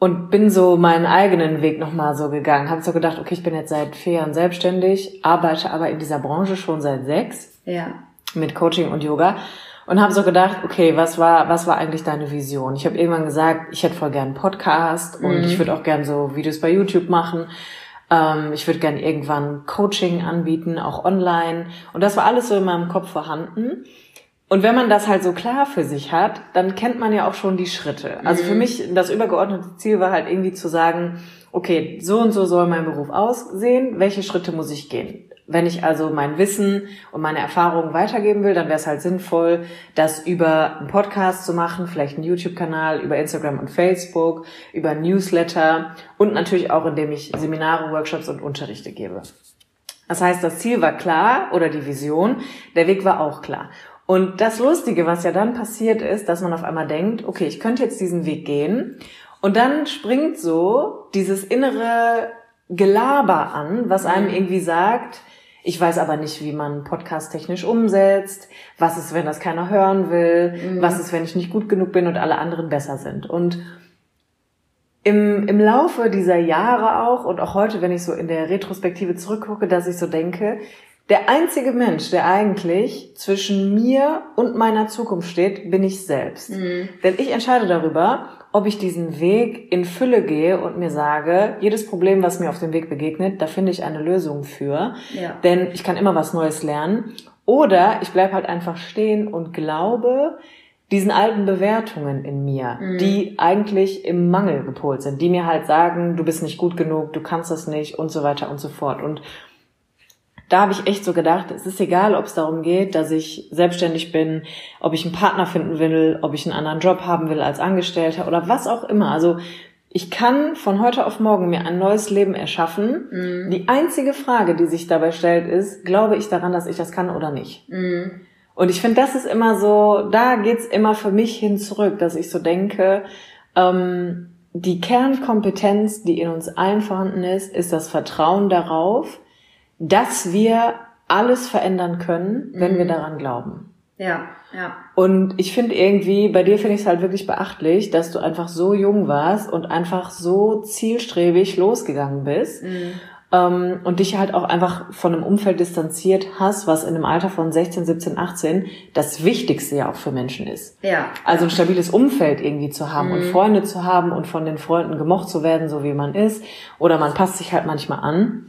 Und bin so meinen eigenen Weg nochmal so gegangen. Hab so gedacht, okay, ich bin jetzt seit vier Jahren selbstständig, arbeite aber in dieser Branche schon seit sechs. Ja. Mit Coaching und Yoga. Und habe so gedacht, okay, was war, was war eigentlich deine Vision? Ich habe irgendwann gesagt, ich hätte voll gern einen Podcast und mhm. ich würde auch gern so Videos bei YouTube machen. Ähm, ich würde gern irgendwann Coaching anbieten, auch online. Und das war alles so in meinem Kopf vorhanden. Und wenn man das halt so klar für sich hat, dann kennt man ja auch schon die Schritte. Also für mhm. mich, das übergeordnete Ziel war halt irgendwie zu sagen, okay, so und so soll mein Beruf aussehen, welche Schritte muss ich gehen? Wenn ich also mein Wissen und meine Erfahrungen weitergeben will, dann wäre es halt sinnvoll, das über einen Podcast zu machen, vielleicht einen YouTube-Kanal, über Instagram und Facebook, über Newsletter und natürlich auch, indem ich Seminare, Workshops und Unterrichte gebe. Das heißt, das Ziel war klar oder die Vision, der Weg war auch klar. Und das Lustige, was ja dann passiert ist, dass man auf einmal denkt, okay, ich könnte jetzt diesen Weg gehen. Und dann springt so dieses innere Gelaber an, was einem mhm. irgendwie sagt, ich weiß aber nicht, wie man Podcast technisch umsetzt. Was ist, wenn das keiner hören will? Mhm. Was ist, wenn ich nicht gut genug bin und alle anderen besser sind? Und im, im Laufe dieser Jahre auch und auch heute, wenn ich so in der Retrospektive zurückgucke, dass ich so denke, der einzige Mensch, der eigentlich zwischen mir und meiner Zukunft steht, bin ich selbst. Mhm. Denn ich entscheide darüber, ob ich diesen Weg in Fülle gehe und mir sage, jedes Problem, was mir auf dem Weg begegnet, da finde ich eine Lösung für. Ja. Denn ich kann immer was Neues lernen. Oder ich bleibe halt einfach stehen und glaube diesen alten Bewertungen in mir, mhm. die eigentlich im Mangel gepolt sind, die mir halt sagen, du bist nicht gut genug, du kannst das nicht und so weiter und so fort. Und da habe ich echt so gedacht, es ist egal, ob es darum geht, dass ich selbstständig bin, ob ich einen Partner finden will, ob ich einen anderen Job haben will als Angestellter oder was auch immer. Also ich kann von heute auf morgen mir ein neues Leben erschaffen. Mhm. Die einzige Frage, die sich dabei stellt, ist, glaube ich daran, dass ich das kann oder nicht? Mhm. Und ich finde, das ist immer so, da geht's immer für mich hin zurück, dass ich so denke, ähm, die Kernkompetenz, die in uns allen vorhanden ist, ist das Vertrauen darauf, dass wir alles verändern können, wenn mhm. wir daran glauben. Ja, ja. Und ich finde irgendwie, bei dir finde ich es halt wirklich beachtlich, dass du einfach so jung warst und einfach so zielstrebig losgegangen bist. Mhm. Ähm, und dich halt auch einfach von einem Umfeld distanziert hast, was in einem Alter von 16, 17, 18 das Wichtigste ja auch für Menschen ist. Ja. Also ein stabiles Umfeld irgendwie zu haben mhm. und Freunde zu haben und von den Freunden gemocht zu werden, so wie man ist. Oder man passt sich halt manchmal an.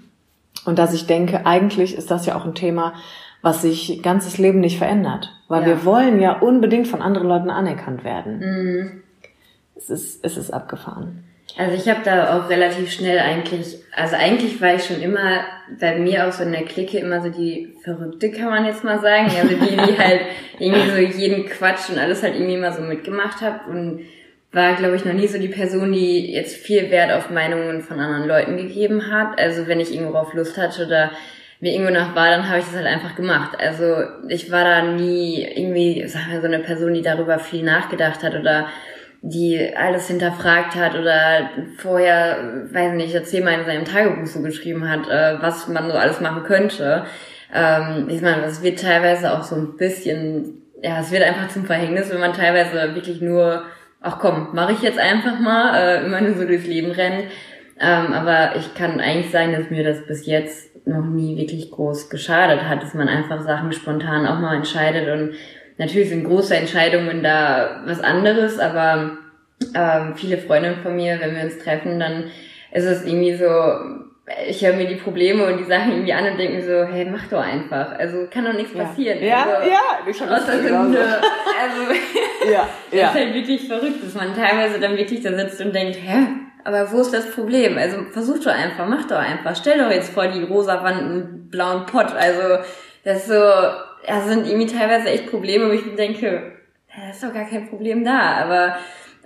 Und dass ich denke, eigentlich ist das ja auch ein Thema, was sich ganzes Leben nicht verändert. Weil ja. wir wollen ja unbedingt von anderen Leuten anerkannt werden. Mhm. Es, ist, es ist abgefahren. Also ich habe da auch relativ schnell eigentlich, also eigentlich war ich schon immer bei mir auch so in der Clique immer so die Verrückte, kann man jetzt mal sagen. Also die, die halt irgendwie so jeden Quatsch und alles halt irgendwie mal so mitgemacht habe und war, glaube ich, noch nie so die Person, die jetzt viel Wert auf Meinungen von anderen Leuten gegeben hat. Also wenn ich irgendwo auf Lust hatte oder mir irgendwo nach war, dann habe ich das halt einfach gemacht. Also ich war da nie irgendwie, sag mal, so eine Person, die darüber viel nachgedacht hat oder die alles hinterfragt hat oder vorher, weiß nicht, zehnmal in seinem Tagebuch so geschrieben hat, äh, was man so alles machen könnte. Ähm, ich meine, das wird teilweise auch so ein bisschen, ja, es wird einfach zum Verhängnis, wenn man teilweise wirklich nur ach komm, mache ich jetzt einfach mal, äh, immer nur so durchs Leben rennen. Ähm, aber ich kann eigentlich sagen, dass mir das bis jetzt noch nie wirklich groß geschadet hat, dass man einfach Sachen spontan auch mal entscheidet. Und natürlich sind große Entscheidungen da was anderes, aber ähm, viele Freundinnen von mir, wenn wir uns treffen, dann ist es irgendwie so, ich höre mir die Probleme und die Sachen irgendwie an und denke mir so, hey, mach doch einfach. Also kann doch nichts Ja. passieren. Ja, also, ja, ich hab das genauso. Also Ja, das ja. ist halt wirklich verrückt, dass man teilweise dann wirklich da sitzt und denkt, hä, aber wo ist das Problem? Also versuch doch einfach, mach doch einfach. Stell doch jetzt vor die rosa Wand einen blauen Pott. Also das ist so, da sind irgendwie teilweise echt Probleme, wo ich mir denke, da ist doch gar kein Problem da. Aber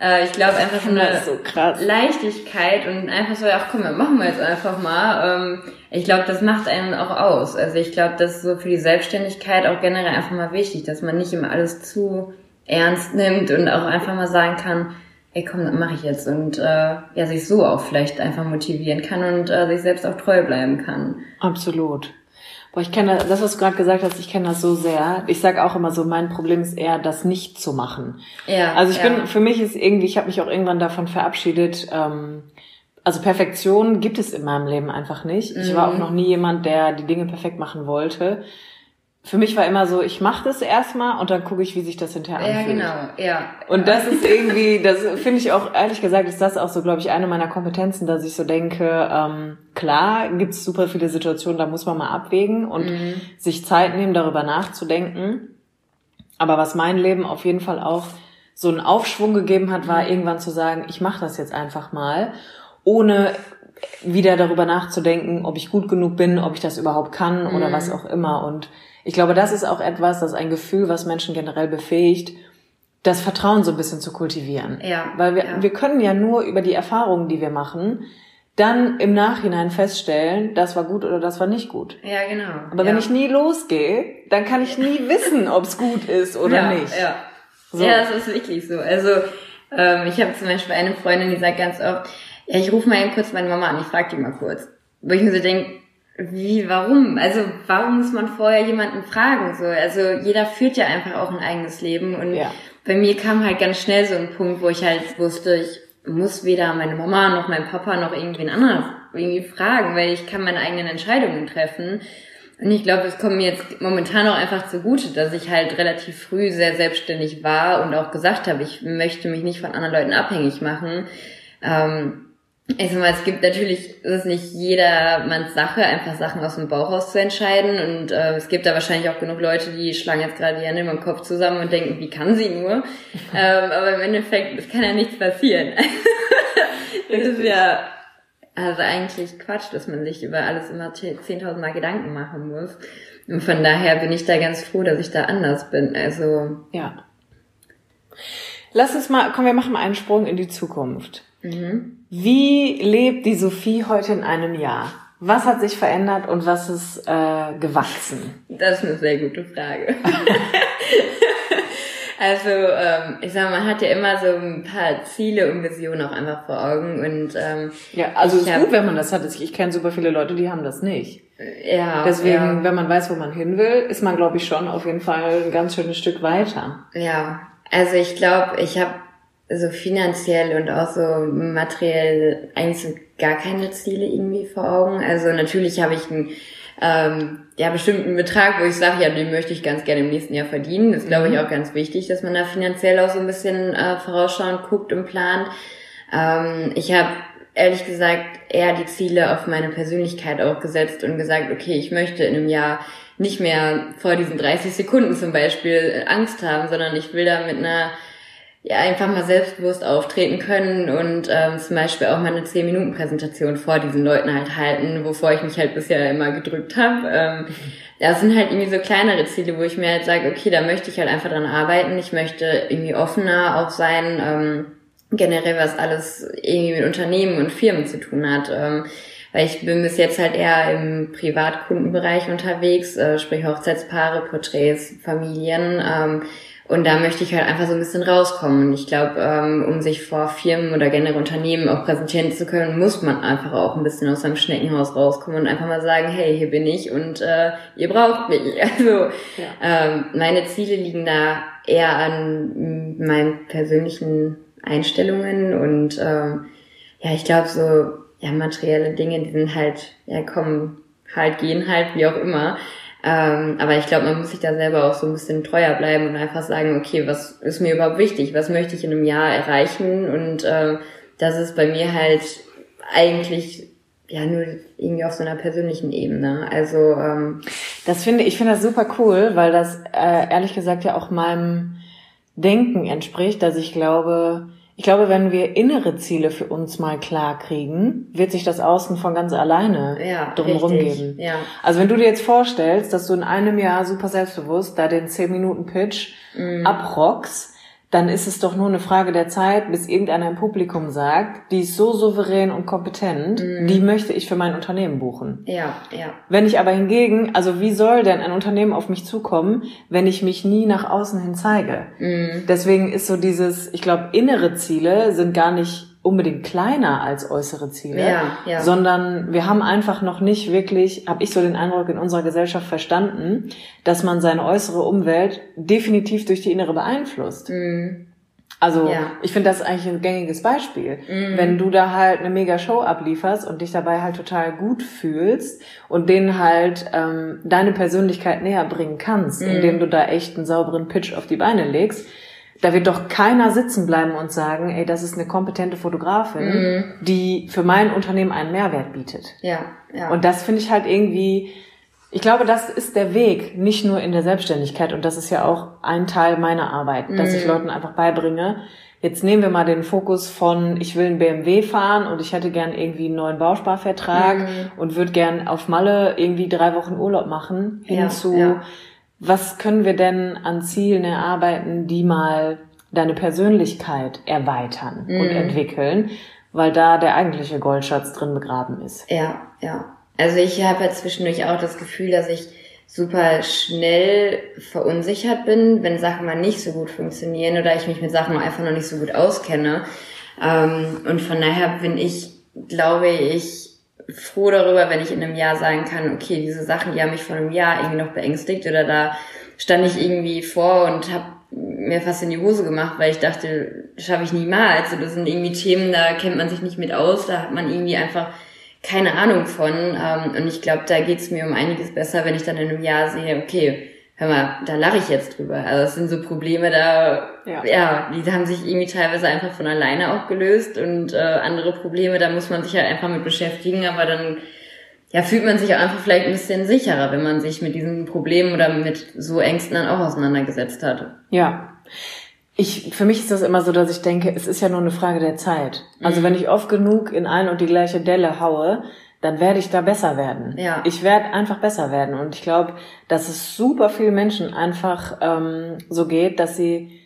äh, ich glaube einfach so eine so. Leichtigkeit und einfach so, ach komm, dann machen wir jetzt einfach mal. Ähm, ich glaube, das macht einen auch aus. Also ich glaube, das ist so für die Selbstständigkeit auch generell einfach mal wichtig, dass man nicht immer alles zu ernst nimmt und auch einfach mal sagen kann, ey komm, das mache ich jetzt und äh, ja, sich so auch vielleicht einfach motivieren kann und äh, sich selbst auch treu bleiben kann. Absolut. Boah, ich kenne das, was du gerade gesagt hast, ich kenne das so sehr. Ich sage auch immer so, mein Problem ist eher, das nicht zu machen. Ja. Also ich ja. bin, für mich ist irgendwie, ich habe mich auch irgendwann davon verabschiedet, ähm, also Perfektion gibt es in meinem Leben einfach nicht. Ich war auch noch nie jemand, der die Dinge perfekt machen wollte. Für mich war immer so, ich mache das erstmal und dann gucke ich, wie sich das hinterher Ja, anfühlt. genau, ja. Und das ist irgendwie, das finde ich auch, ehrlich gesagt, ist das auch so, glaube ich, eine meiner Kompetenzen, dass ich so denke, ähm, klar gibt es super viele Situationen, da muss man mal abwägen und sich Zeit nehmen, darüber nachzudenken. Aber was mein Leben auf jeden Fall auch so einen Aufschwung gegeben hat, war irgendwann zu sagen, ich mache das jetzt einfach mal, ohne wieder darüber nachzudenken, ob ich gut genug bin, ob ich das überhaupt kann oder was auch immer. Und ich glaube, das ist auch etwas, das ein Gefühl, was Menschen generell befähigt, das Vertrauen so ein bisschen zu kultivieren. Ja, Weil wir, ja. wir können ja nur über die Erfahrungen, die wir machen, dann im Nachhinein feststellen, das war gut oder das war nicht gut. Ja, genau. Aber ja. wenn ich nie losgehe, dann kann ich nie wissen, ob es gut ist oder ja, nicht. Ja. So. ja, das ist wirklich so. Also ähm, ich habe zum Beispiel eine Freundin, die sagt ganz oft, ja, ich rufe mal eben kurz meine Mama an, ich frage die mal kurz. Wo ich mir so denke, wie, warum? Also warum muss man vorher jemanden fragen? So, also jeder führt ja einfach auch ein eigenes Leben und Ja. bei mir kam halt ganz schnell so ein Punkt, wo ich halt wusste, ich muss weder meine Mama noch mein Papa noch irgendwen anderen irgendwie fragen, weil ich kann meine eigenen Entscheidungen treffen. Und ich glaube, es kommt mir jetzt momentan auch einfach zugute, dass ich halt relativ früh sehr selbstständig war und auch gesagt habe, ich möchte mich nicht von anderen Leuten abhängig machen. Ähm, ich sag mal, es gibt natürlich, es ist nicht jedermanns Sache, einfach Sachen aus dem Bauch raus zu entscheiden. Und äh, es gibt da wahrscheinlich auch genug Leute, die schlagen jetzt gerade die Hände im Kopf zusammen und denken, wie kann sie nur? ähm, aber im Endeffekt, es kann ja nichts passieren. das ist ja also eigentlich Quatsch, dass man sich über alles immer 10.000 Mal Gedanken machen muss. Und von daher bin ich da ganz froh, dass ich da anders bin. Also, Ja. Lass uns mal, komm, wir machen mal einen Sprung in die Zukunft. Mhm. Wie lebt die Sophie heute in einem Jahr? Was hat sich verändert und was ist äh, gewachsen? das ist eine sehr gute Frage. also, ähm, ich sag mal, man hat ja immer so ein paar Ziele und Visionen auch einfach vor Augen. Und ähm, Ja, also Ich ist hab- gut, wenn man das hat. Ich kenne super viele Leute, die haben das nicht. ja, Deswegen, wenn man weiß, wo man hin will, ist man, glaube ich, schon auf jeden Fall ein ganz schönes Stück weiter. ja, ja. Also ich glaube, ich habe so finanziell und auch so materiell eigentlich so gar keine Ziele irgendwie vor Augen. Also natürlich habe ich einen ähm, ja, bestimmten Betrag, wo ich sage, ja, den möchte ich ganz gerne im nächsten Jahr verdienen. Das ist, glaube ich, auch ganz wichtig, dass man da finanziell auch so ein bisschen äh, vorausschauend guckt und plant. Ähm, ich habe ehrlich gesagt eher die Ziele auf meine Persönlichkeit auch gesetzt und gesagt, okay, ich möchte in einem Jahr nicht mehr vor diesen 30 Sekunden zum Beispiel Angst haben, sondern ich will da mit einer ja, einfach mal selbstbewusst auftreten können und ähm, zum Beispiel auch mal eine 10-Minuten-Präsentation vor diesen Leuten halt halten, wovor ich mich halt bisher immer gedrückt habe. Ähm, das sind halt irgendwie so kleinere Ziele, wo ich mir halt sage, okay, da möchte ich halt einfach dran arbeiten. Ich möchte irgendwie offener auch sein, ähm, generell was alles irgendwie mit Unternehmen und Firmen zu tun hat. Ähm, weil ich bin bis jetzt halt eher im Privatkundenbereich unterwegs, äh, sprich Hochzeitspaare, Porträts, Familien. Ähm, und da möchte ich halt einfach so ein bisschen rauskommen. Und ich glaube, ähm, um sich vor Firmen oder generell Unternehmen auch präsentieren zu können, muss man einfach auch ein bisschen aus seinem Schneckenhaus rauskommen und einfach mal sagen, hey, hier bin ich und äh, ihr braucht mich. Also ähm, meine Ziele liegen da eher an meinen persönlichen Einstellungen und ähm, ja, ich glaube so, ja, materielle Dinge, die sind halt, ja, kommen halt, gehen halt, wie auch immer. Ähm, aber ich glaube, man muss sich da selber auch so ein bisschen treuer bleiben und einfach sagen, okay, was ist mir überhaupt wichtig? Was möchte ich in einem Jahr erreichen? Und äh, das ist bei mir halt eigentlich ja nur irgendwie auf so einer persönlichen Ebene. Also ähm, das finde ich finde das super cool, weil das äh, ehrlich gesagt ja auch meinem Denken entspricht, dass ich glaube, ich glaube, wenn wir innere Ziele für uns mal klar kriegen, wird sich das Außen von ganz alleine ja, drumherum geben. Ja. Also wenn du dir jetzt vorstellst, dass du in einem Jahr super selbstbewusst da den 10 Minuten Pitch mm. abrockst, dann ist es doch nur eine Frage der Zeit, bis irgendeiner im Publikum sagt, die ist so souverän und kompetent, mm. die möchte ich für mein Unternehmen buchen. Ja, ja. Wenn ich aber hingegen, also wie soll denn ein Unternehmen auf mich zukommen, wenn ich mich nie nach außen hin zeige? Mm. Deswegen ist so dieses, ich glaube, innere Ziele sind gar nicht unbedingt kleiner als äußere Ziele, ja, ja. sondern wir haben einfach noch nicht wirklich, habe ich so den Eindruck in unserer Gesellschaft verstanden, dass man seine äußere Umwelt definitiv durch die innere beeinflusst. Mhm. Also ja. ich finde das eigentlich ein gängiges Beispiel. Mhm. Wenn du da halt eine mega Show ablieferst und dich dabei halt total gut fühlst und denen halt ähm, deine Persönlichkeit näher bringen kannst, mhm. indem du da echt einen sauberen Pitch auf die Beine legst, da wird doch keiner sitzen bleiben und sagen, ey, das ist eine kompetente Fotografin, mhm. die für mein Unternehmen einen Mehrwert bietet. Ja, ja. Und das finde ich halt irgendwie, ich glaube, das ist der Weg, nicht nur in der Selbstständigkeit. Und das ist ja auch ein Teil meiner Arbeit, mhm. dass ich mhm. Leuten einfach beibringe, jetzt nehmen wir mal den Fokus von, ich will einen BMW fahren und ich hätte gern irgendwie einen neuen Bausparvertrag mhm. und würde gern auf Malle irgendwie drei Wochen Urlaub machen, hinzu, ja, ja was können wir denn an Zielen erarbeiten, die mal deine Persönlichkeit erweitern mm. und mhm. entwickeln, weil da der eigentliche Goldschatz drin begraben ist. Ja, ja. Also ich habe ja zwischendurch auch das Gefühl, dass ich super schnell verunsichert bin, wenn Sachen mal nicht so gut funktionieren oder ich mich mit Sachen einfach noch nicht so gut auskenne. Ähm, und von daher bin ich, glaube ich, froh darüber, wenn ich in einem Jahr sagen kann, okay, diese Sachen, die haben mich vor einem Jahr irgendwie noch beängstigt oder da stand ich irgendwie vor und habe mir fast in die Hose gemacht, weil ich dachte, schaffe ich niemals. Also das sind irgendwie Themen, da kennt man sich nicht mit aus, da hat man irgendwie einfach keine Ahnung von. Ähm, und ich glaube, da geht's mir um einiges besser, wenn ich dann in einem Jahr sehe, okay, hör mal, da lache ich jetzt drüber. Also es sind so Probleme, da, ja. ja, die haben sich irgendwie teilweise einfach von alleine auch gelöst und äh, andere Probleme, da muss man sich halt einfach mit beschäftigen, aber dann ja, fühlt man sich auch einfach vielleicht ein bisschen sicherer, wenn man sich mit diesen Problemen oder mit so Ängsten dann auch auseinandergesetzt hat. Ja. Ich, für mich ist das immer so, dass ich denke, es ist ja nur eine Frage der Zeit. Also mhm. wenn ich oft genug in ein und die gleiche Delle haue, dann werde ich da besser werden. Ja. Ich werde einfach besser werden. Und ich glaube, dass es super vielen Menschen einfach ähm, so geht, dass sie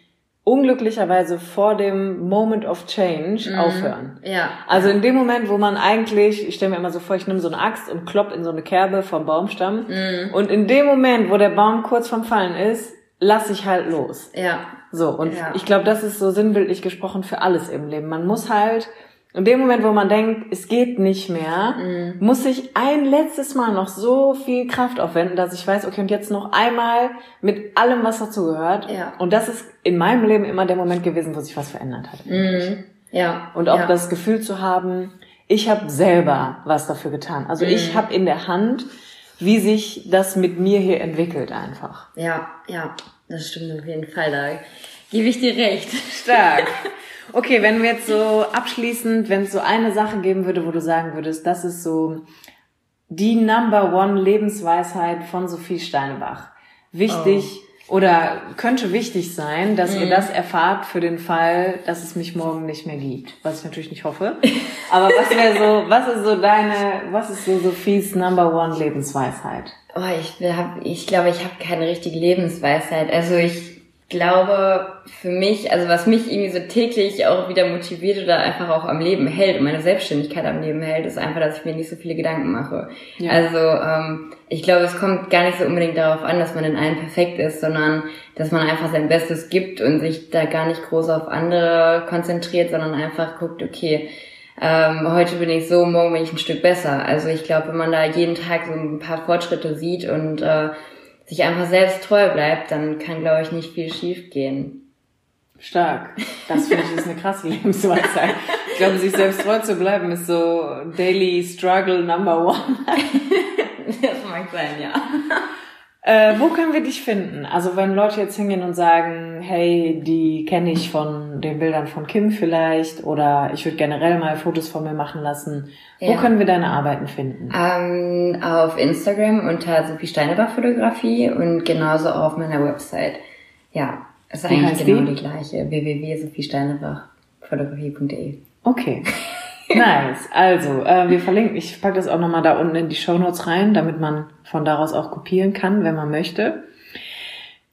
unglücklicherweise vor dem Moment of Change mhm. aufhören. Ja. Also in dem Moment, wo man eigentlich, ich stelle mir immer so vor, ich nehme so eine Axt und klopp in so eine Kerbe vom Baumstamm. Mhm. Und in dem Moment, wo der Baum kurz vom Fallen ist, lasse ich halt los. Ja. So, und ja. ich glaube, das ist so sinnbildlich gesprochen für alles im Leben. Man muss halt in dem Moment, wo man denkt, es geht nicht mehr, mhm. muss ich ein letztes Mal noch so viel Kraft aufwenden, dass ich weiß, okay, und jetzt noch einmal mit allem, was dazugehört. Ja. Und das ist in meinem Leben immer der Moment gewesen, wo sich was verändert hat. Mhm. Ja. Und auch ja. das Gefühl zu haben, ich habe selber was dafür getan. Also mhm. ich habe in der Hand, wie sich das mit mir hier entwickelt einfach. Ja, ja, das stimmt auf jeden Fall. Da gebe ich dir recht. Stark. Okay, wenn wir jetzt so abschließend, wenn es so eine Sache geben würde, wo du sagen würdest, das ist so die Number One Lebensweisheit von Sophie Steinebach. Wichtig oh. oder könnte wichtig sein, dass mhm. ihr das erfahrt für den Fall, dass es mich morgen nicht mehr gibt. Was ich natürlich nicht hoffe. Aber was wäre so, was ist so deine, was ist so Sophies Number One Lebensweisheit? Oh, ich, hab, ich glaube, ich habe keine richtige Lebensweisheit. Also ich glaube, für mich, also was mich irgendwie so täglich auch wieder motiviert oder einfach auch am Leben hält und meine Selbstständigkeit am Leben hält, ist einfach, dass ich mir nicht so viele Gedanken mache. Ja. Also ähm, ich glaube, es kommt gar nicht so unbedingt darauf an, dass man in allem perfekt ist, sondern dass man einfach sein Bestes gibt und sich da gar nicht groß auf andere konzentriert, sondern einfach guckt, okay, ähm, heute bin ich so, morgen bin ich ein Stück besser. Also ich glaube, wenn man da jeden Tag so ein paar Fortschritte sieht und äh, sich einfach selbst treu bleibt, dann kann, glaube ich, nicht viel schief gehen. Stark. Das finde ich ist eine krasse Lebensweisheit. Ich glaube, sich selbst treu zu bleiben ist so Daily Struggle Number One. das mag sein, ja. Äh, wo können wir dich finden? Also wenn Leute jetzt hingehen und sagen, hey, die kenne ich von den Bildern von Kim vielleicht oder ich würde generell mal Fotos von mir machen lassen. Wo Ja. können wir deine Arbeiten finden? Ähm, auf Instagram unter Sophie Steinebach Fotografie und genauso auf meiner Website. Ja, ist Wie eigentlich genau die? die, gleiche. www.sophiesteinebachfotografie.de Okay. Nice. Also, äh, wir verlinken, ich packe das auch nochmal da unten in die Shownotes rein, damit man von daraus auch kopieren kann, wenn man möchte.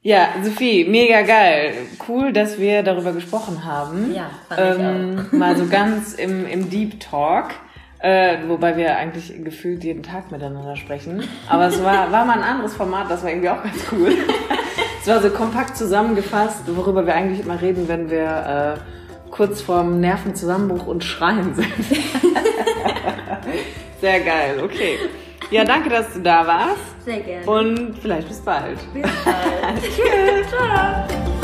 Ja, Sophie, mega geil. Cool, dass wir darüber gesprochen haben. Ja, fand ich ähm, Mal so ganz im, im Deep Talk. Äh, wobei wir eigentlich gefühlt jeden Tag miteinander sprechen. Aber es war, war mal ein anderes Format, das war irgendwie auch ganz cool. es war so kompakt zusammengefasst, worüber wir eigentlich immer reden, wenn wir äh, kurz vorm Nervenzusammenbruch und Schreien sind. Sehr geil, okay. Ja, danke, dass du da warst Sehr gerne. und vielleicht bis bald. Bis bald. Tschüss. Ciao.